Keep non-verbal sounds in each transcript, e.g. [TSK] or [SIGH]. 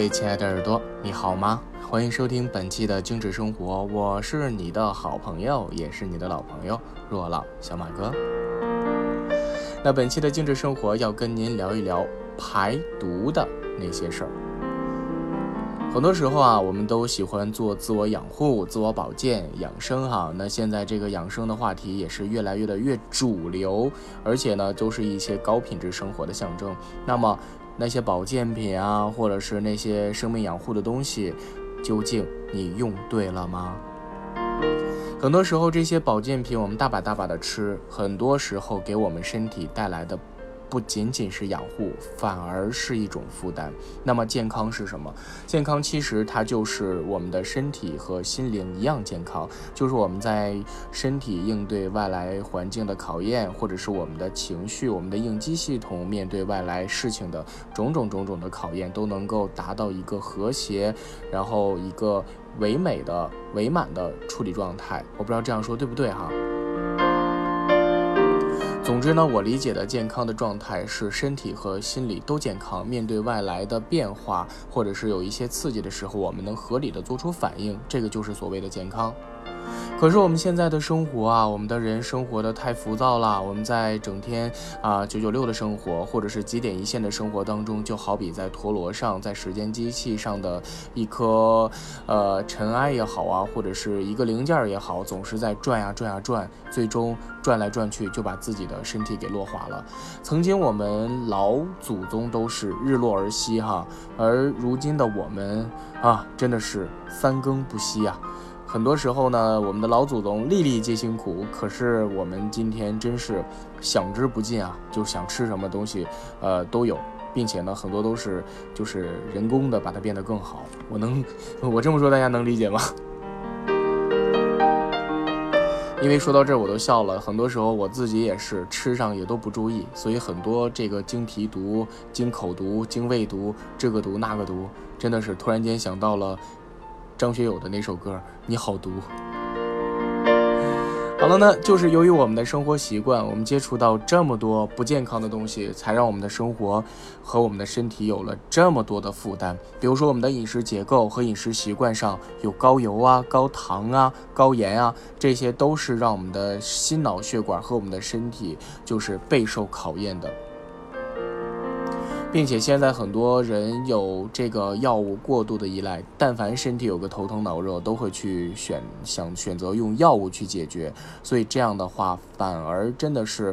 位亲爱的耳朵，你好吗？欢迎收听本期的精致生活，我是你的好朋友，也是你的老朋友若老小马哥。那本期的精致生活要跟您聊一聊排毒的那些事儿。很多时候啊，我们都喜欢做自我养护、自我保健、养生哈。那现在这个养生的话题也是越来越的越主流，而且呢，都是一些高品质生活的象征。那么那些保健品啊，或者是那些生命养护的东西，究竟你用对了吗？很多时候这些保健品我们大把大把的吃，很多时候给我们身体带来的。不仅仅是养护，反而是一种负担。那么健康是什么？健康其实它就是我们的身体和心灵一样健康，就是我们在身体应对外来环境的考验，或者是我们的情绪、我们的应激系统面对外来事情的种种种种的考验，都能够达到一个和谐，然后一个唯美的、唯满的处理状态。我不知道这样说对不对哈？总之呢，我理解的健康的状态是身体和心理都健康，面对外来的变化或者是有一些刺激的时候，我们能合理的做出反应，这个就是所谓的健康。可是我们现在的生活啊，我们的人生活的太浮躁了。我们在整天啊九九六的生活，或者是几点一线的生活当中，就好比在陀螺上，在时间机器上的一颗呃尘埃也好啊，或者是一个零件也好，总是在转呀转呀转，最终转来转去就把自己的身体给落滑了。曾经我们老祖宗都是日落而息哈，而如今的我们啊，真的是三更不息呀。很多时候呢，我们的老祖宗粒粒皆辛苦，可是我们今天真是享之不尽啊！就想吃什么东西，呃，都有，并且呢，很多都是就是人工的把它变得更好。我能，[LAUGHS] 我这么说大家能理解吗？[LAUGHS] 因为说到这儿我都笑了。很多时候我自己也是吃上也都不注意，所以很多这个经皮毒、经口毒、经胃毒，这个毒那个毒，真的是突然间想到了。张学友的那首歌《你好毒》。好了呢，就是由于我们的生活习惯，我们接触到这么多不健康的东西，才让我们的生活和我们的身体有了这么多的负担。比如说，我们的饮食结构和饮食习惯上有高油啊、高糖啊、高盐啊，这些都是让我们的心脑血管和我们的身体就是备受考验的。并且现在很多人有这个药物过度的依赖，但凡身体有个头疼脑热，都会去选想选择用药物去解决。所以这样的话，反而真的是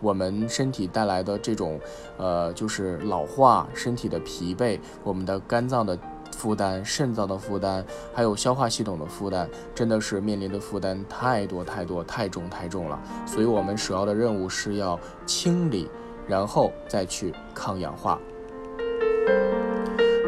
我们身体带来的这种，呃，就是老化、身体的疲惫、我们的肝脏的负担、肾脏的负担，还有消化系统的负担，真的是面临的负担太多太多、太重太重了。所以我们首要的任务是要清理。然后再去抗氧化。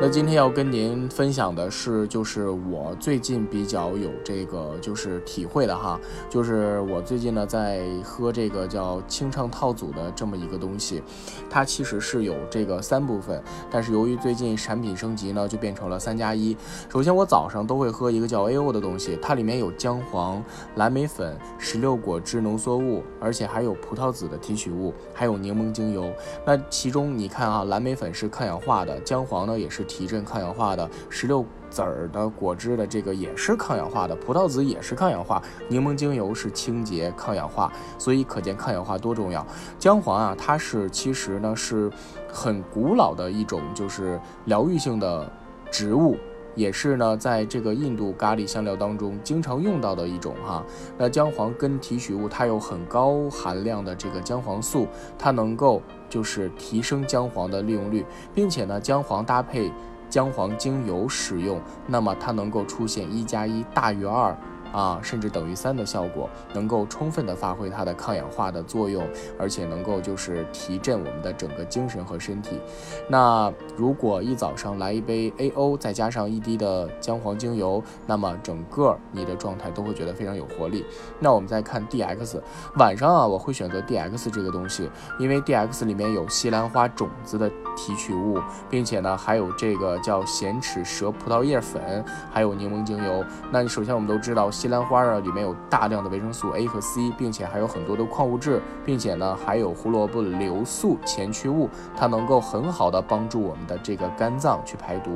那今天要跟您分享的是，就是我最近比较有这个就是体会的哈，就是我最近呢在喝这个叫清畅套组的这么一个东西，它其实是有这个三部分，但是由于最近产品升级呢，就变成了三加一。首先我早上都会喝一个叫 A.O 的东西，它里面有姜黄、蓝莓粉、石榴果汁浓缩物，而且还有葡萄籽的提取物，还有柠檬精油。那其中你看啊，蓝莓粉是抗氧化的，姜黄呢也是。提振抗氧化的石榴籽儿的果汁的这个也是抗氧化的，葡萄籽也是抗氧化，柠檬精油是清洁抗氧化，所以可见抗氧化多重要。姜黄啊，它是其实呢是很古老的一种就是疗愈性的植物，也是呢在这个印度咖喱香料当中经常用到的一种哈。那姜黄根提取物它有很高含量的这个姜黄素，它能够。就是提升姜黄的利用率，并且呢，姜黄搭配姜黄精油使用，那么它能够出现一加一大于二。啊，甚至等于三的效果，能够充分的发挥它的抗氧化的作用，而且能够就是提振我们的整个精神和身体。那如果一早上来一杯 A.O，再加上一滴的姜黄精油，那么整个你的状态都会觉得非常有活力。那我们再看 D.X，晚上啊，我会选择 D.X 这个东西，因为 D.X 里面有西兰花种子的提取物，并且呢还有这个叫咸齿蛇葡萄叶粉，还有柠檬精油。那你首先我们都知道。西兰花啊，里面有大量的维生素 A 和 C，并且还有很多的矿物质，并且呢，还有胡萝卜硫素前驱物，它能够很好的帮助我们的这个肝脏去排毒。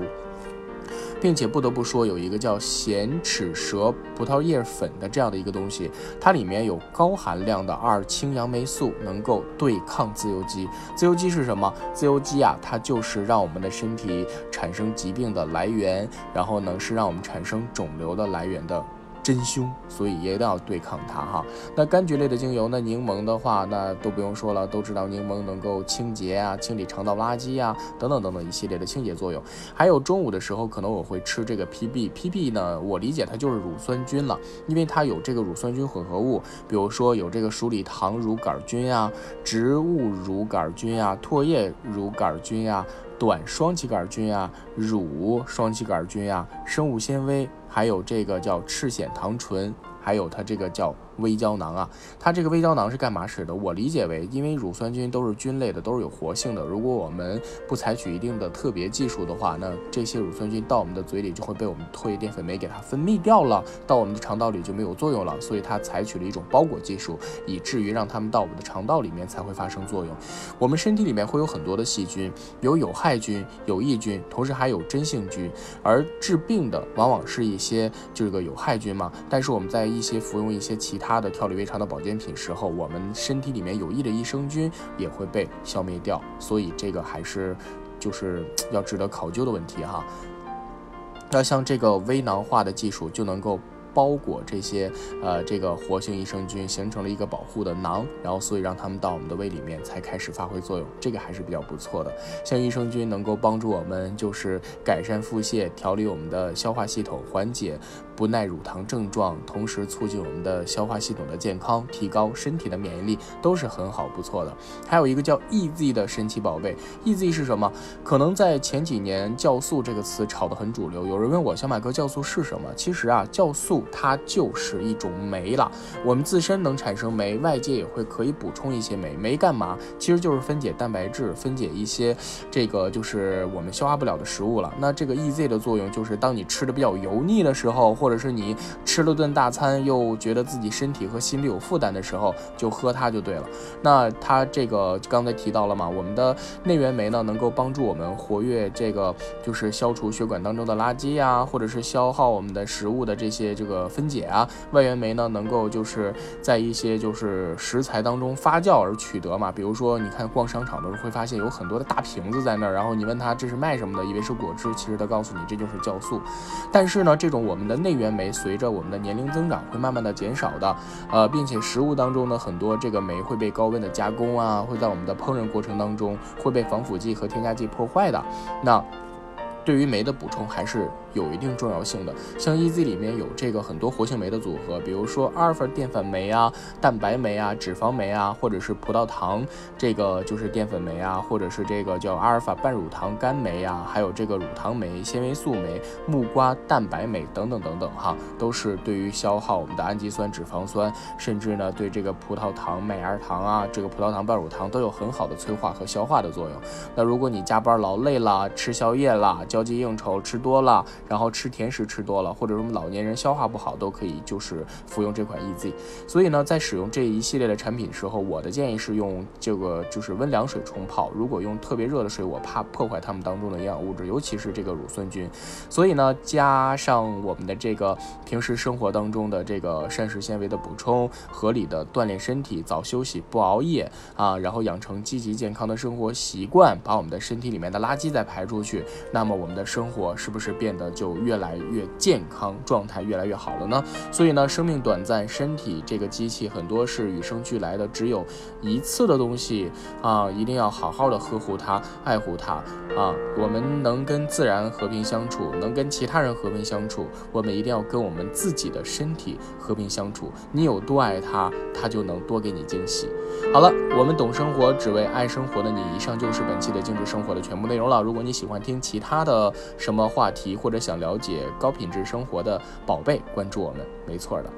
并且不得不说有一个叫咸齿蛇葡萄叶粉的这样的一个东西，它里面有高含量的二氢杨霉素，能够对抗自由基。自由基是什么？自由基啊，它就是让我们的身体产生疾病的来源，然后呢是让我们产生肿瘤的来源的。真凶，所以也一定要对抗它哈。那柑橘类的精油，那柠檬的话，那都不用说了，都知道柠檬能够清洁啊，清理肠道垃圾啊，等等等等一系列的清洁作用。还有中午的时候，可能我会吃这个 PB，PB 呢，我理解它就是乳酸菌了，因为它有这个乳酸菌混合物，比如说有这个鼠李糖乳杆菌啊，植物乳杆菌啊，唾液乳杆菌啊。短双歧杆菌啊，乳双歧杆菌啊，生物纤维，还有这个叫赤藓糖醇，还有它这个叫。微胶囊啊，它这个微胶囊是干嘛使的？我理解为，因为乳酸菌都是菌类的，都是有活性的。如果我们不采取一定的特别技术的话，那这些乳酸菌到我们的嘴里就会被我们唾液淀粉酶给它分泌掉了，到我们的肠道里就没有作用了。所以它采取了一种包裹技术，以至于让它们到我们的肠道里面才会发生作用。我们身体里面会有很多的细菌，有有害菌、有益菌，同时还有真性菌。而治病的往往是一些这个有害菌嘛。但是我们在一些服用一些其他。它的调理胃肠的保健品时候，我们身体里面有益的益生菌也会被消灭掉，所以这个还是就是 [TSK] 要值得考究的问题哈。那像这个微囊化的技术就能够。包裹这些呃这个活性益生菌，形成了一个保护的囊，然后所以让它们到我们的胃里面才开始发挥作用，这个还是比较不错的。像益生菌能够帮助我们就是改善腹泻，调理我们的消化系统，缓解不耐乳糖症状，同时促进我们的消化系统的健康，提高身体的免疫力，都是很好不错的。还有一个叫 EZ 的神奇宝贝，EZ 是什么？可能在前几年酵素这个词炒得很主流，有人问我小马哥酵素是什么？其实啊，酵素。它就是一种酶了，我们自身能产生酶，外界也会可以补充一些酶。酶干嘛？其实就是分解蛋白质，分解一些这个就是我们消化不了的食物了。那这个 EZ 的作用就是，当你吃的比较油腻的时候，或者是你吃了顿大餐又觉得自己身体和心里有负担的时候，就喝它就对了。那它这个刚才提到了嘛，我们的内源酶呢，能够帮助我们活跃这个就是消除血管当中的垃圾呀，或者是消耗我们的食物的这些这个。分解啊，外源酶呢，能够就是在一些就是食材当中发酵而取得嘛。比如说，你看逛商场的时候会发现有很多的大瓶子在那儿，然后你问他这是卖什么的，以为是果汁，其实他告诉你这就是酵素。但是呢，这种我们的内源酶随着我们的年龄增长会慢慢的减少的，呃，并且食物当中呢很多这个酶会被高温的加工啊，会在我们的烹饪过程当中会被防腐剂和添加剂破坏的。那对于酶的补充还是。有一定重要性的，像 EZ 里面有这个很多活性酶的组合，比如说阿尔法淀粉酶啊、蛋白酶啊、脂肪酶啊，或者是葡萄糖这个就是淀粉酶啊，或者是这个叫阿尔法半乳糖苷酶啊，还有这个乳糖酶、纤维素酶、木瓜蛋白酶等等等等哈，都是对于消耗我们的氨基酸、脂肪酸，甚至呢对这个葡萄糖、麦芽糖啊，这个葡萄糖半乳糖都有很好的催化和消化的作用。那如果你加班劳累了，吃宵夜了，交际应酬吃多了。然后吃甜食吃多了，或者我们老年人消化不好，都可以就是服用这款 EZ。所以呢，在使用这一系列的产品的时候，我的建议是用这个就是温凉水冲泡。如果用特别热的水，我怕破坏它们当中的营养物质，尤其是这个乳酸菌。所以呢，加上我们的这个平时生活当中的这个膳食纤维的补充，合理的锻炼身体，早休息，不熬夜啊，然后养成积极健康的生活习惯，把我们的身体里面的垃圾再排出去，那么我们的生活是不是变得？就越来越健康，状态越来越好了呢。所以呢，生命短暂，身体这个机器很多是与生俱来的，只有一次的东西啊，一定要好好的呵护它，爱护它啊。我们能跟自然和平相处，能跟其他人和平相处，我们一定要跟我们自己的身体和平相处。你有多爱它，他就能多给你惊喜。好了，我们懂生活，只为爱生活的你，以上就是本期的精致生活的全部内容了。如果你喜欢听其他的什么话题，或者想了解高品质生活的宝贝，关注我们，没错的。